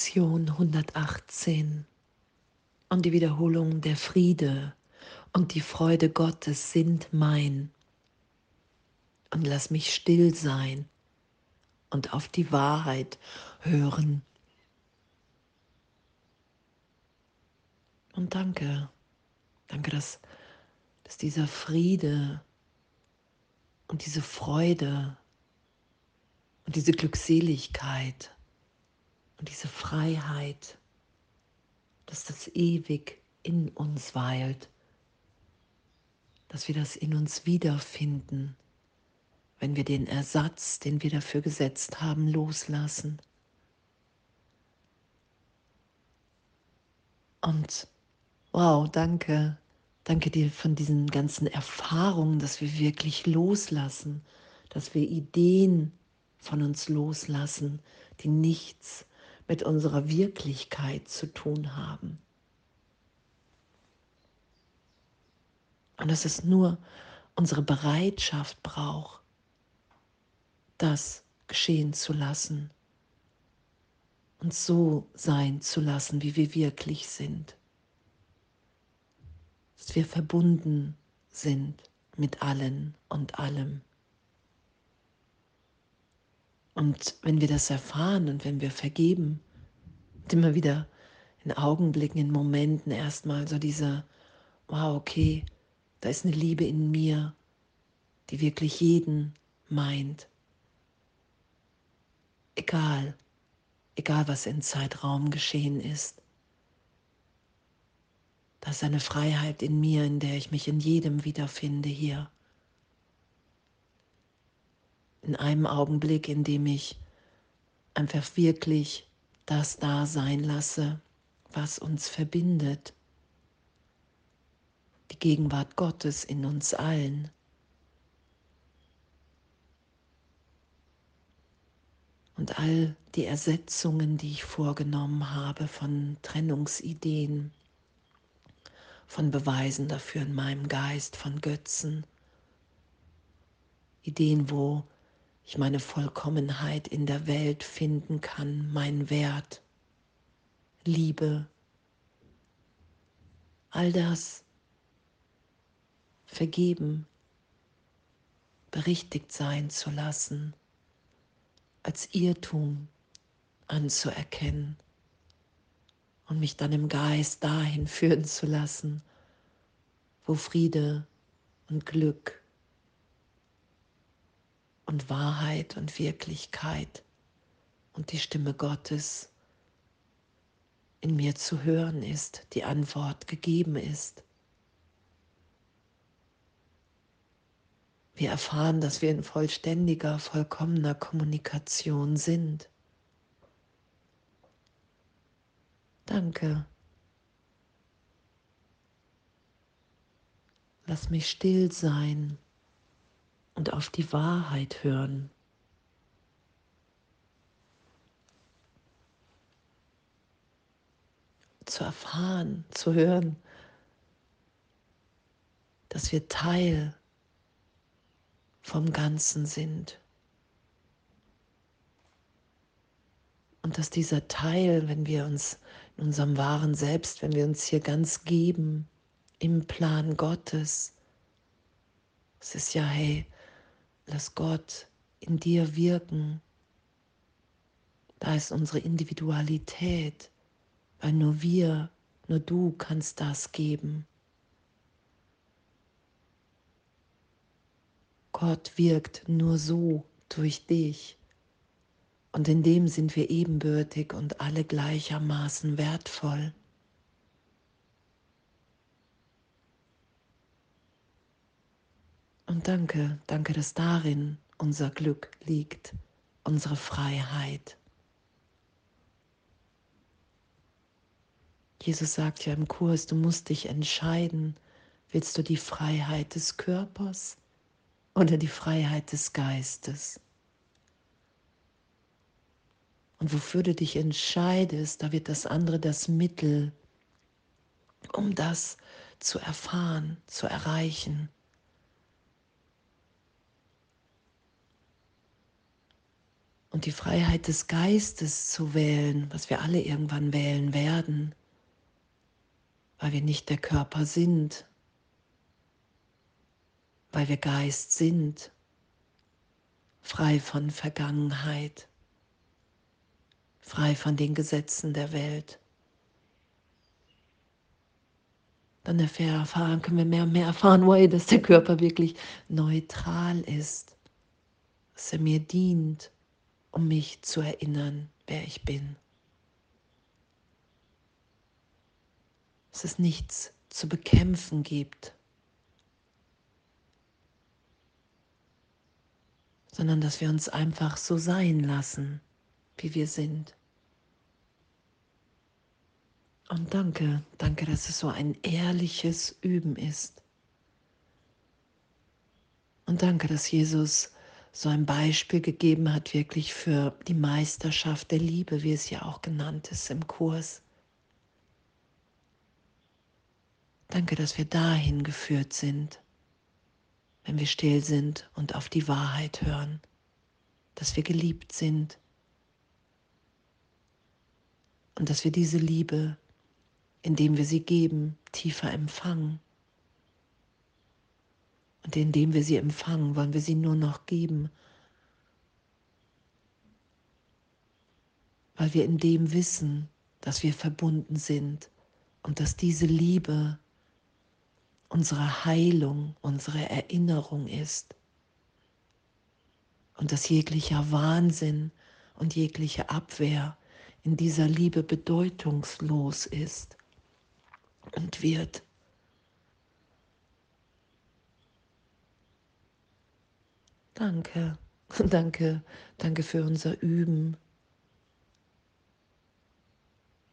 Lektion 118 und die Wiederholung der Friede und die Freude Gottes sind mein. Und lass mich still sein und auf die Wahrheit hören. Und danke, danke, dass, dass dieser Friede und diese Freude und diese Glückseligkeit und diese Freiheit, dass das ewig in uns weilt, dass wir das in uns wiederfinden, wenn wir den Ersatz, den wir dafür gesetzt haben, loslassen. Und wow, danke, danke dir von diesen ganzen Erfahrungen, dass wir wirklich loslassen, dass wir Ideen von uns loslassen, die nichts mit unserer Wirklichkeit zu tun haben. Und dass es nur unsere Bereitschaft braucht, das geschehen zu lassen und so sein zu lassen, wie wir wirklich sind. Dass wir verbunden sind mit allen und allem. Und wenn wir das erfahren und wenn wir vergeben, und immer wieder in Augenblicken, in Momenten erstmal so dieser, wow, okay, da ist eine Liebe in mir, die wirklich jeden meint. Egal, egal was in Zeitraum geschehen ist. Da ist eine Freiheit in mir, in der ich mich in jedem wiederfinde hier in einem Augenblick, in dem ich einfach wirklich das da sein lasse, was uns verbindet. Die Gegenwart Gottes in uns allen. Und all die Ersetzungen, die ich vorgenommen habe von Trennungsideen, von Beweisen dafür in meinem Geist, von Götzen, Ideen, wo ich meine Vollkommenheit in der Welt finden kann, mein Wert, Liebe, all das. Vergeben, berichtigt sein zu lassen, als Irrtum anzuerkennen. Und mich dann im Geist dahin führen zu lassen, wo Friede und Glück und Wahrheit und Wirklichkeit und die Stimme Gottes in mir zu hören ist, die Antwort gegeben ist. Wir erfahren, dass wir in vollständiger, vollkommener Kommunikation sind. Danke. Lass mich still sein und auf die Wahrheit hören. Zu erfahren, zu hören, dass wir Teil vom Ganzen sind. Und dass dieser Teil, wenn wir uns in unserem wahren Selbst, wenn wir uns hier ganz geben, im Plan Gottes, es ist ja, hey, Lass Gott in dir wirken. Da ist unsere Individualität, weil nur wir, nur du kannst das geben. Gott wirkt nur so durch dich. Und in dem sind wir ebenbürtig und alle gleichermaßen wertvoll. Und danke, danke, dass darin unser Glück liegt, unsere Freiheit. Jesus sagt ja im Kurs, du musst dich entscheiden, willst du die Freiheit des Körpers oder die Freiheit des Geistes? Und wofür du dich entscheidest, da wird das andere das Mittel, um das zu erfahren, zu erreichen. Und die Freiheit des Geistes zu wählen, was wir alle irgendwann wählen werden, weil wir nicht der Körper sind, weil wir Geist sind, frei von Vergangenheit, frei von den Gesetzen der Welt. Dann erfahren, können wir mehr und mehr erfahren, dass der Körper wirklich neutral ist, dass er mir dient, um mich zu erinnern, wer ich bin. Dass es nichts zu bekämpfen gibt, sondern dass wir uns einfach so sein lassen, wie wir sind. Und danke, danke, dass es so ein ehrliches Üben ist. Und danke, dass Jesus so ein Beispiel gegeben hat, wirklich für die Meisterschaft der Liebe, wie es ja auch genannt ist im Kurs. Danke, dass wir dahin geführt sind, wenn wir still sind und auf die Wahrheit hören, dass wir geliebt sind und dass wir diese Liebe, indem wir sie geben, tiefer empfangen. Und indem wir sie empfangen, wollen wir sie nur noch geben, weil wir in dem wissen, dass wir verbunden sind und dass diese Liebe unsere Heilung, unsere Erinnerung ist und dass jeglicher Wahnsinn und jegliche Abwehr in dieser Liebe bedeutungslos ist und wird. Danke, danke, danke für unser Üben.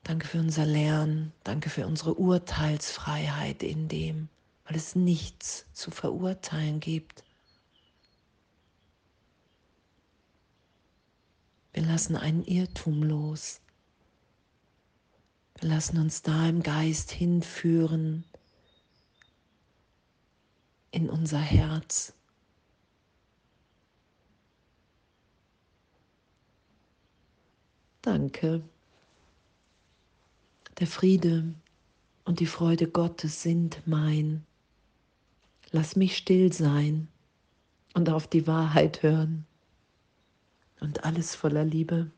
Danke für unser Lernen. Danke für unsere Urteilsfreiheit in dem, weil es nichts zu verurteilen gibt. Wir lassen einen Irrtum los. Wir lassen uns da im Geist hinführen in unser Herz. Danke. Der Friede und die Freude Gottes sind mein. Lass mich still sein und auf die Wahrheit hören und alles voller Liebe.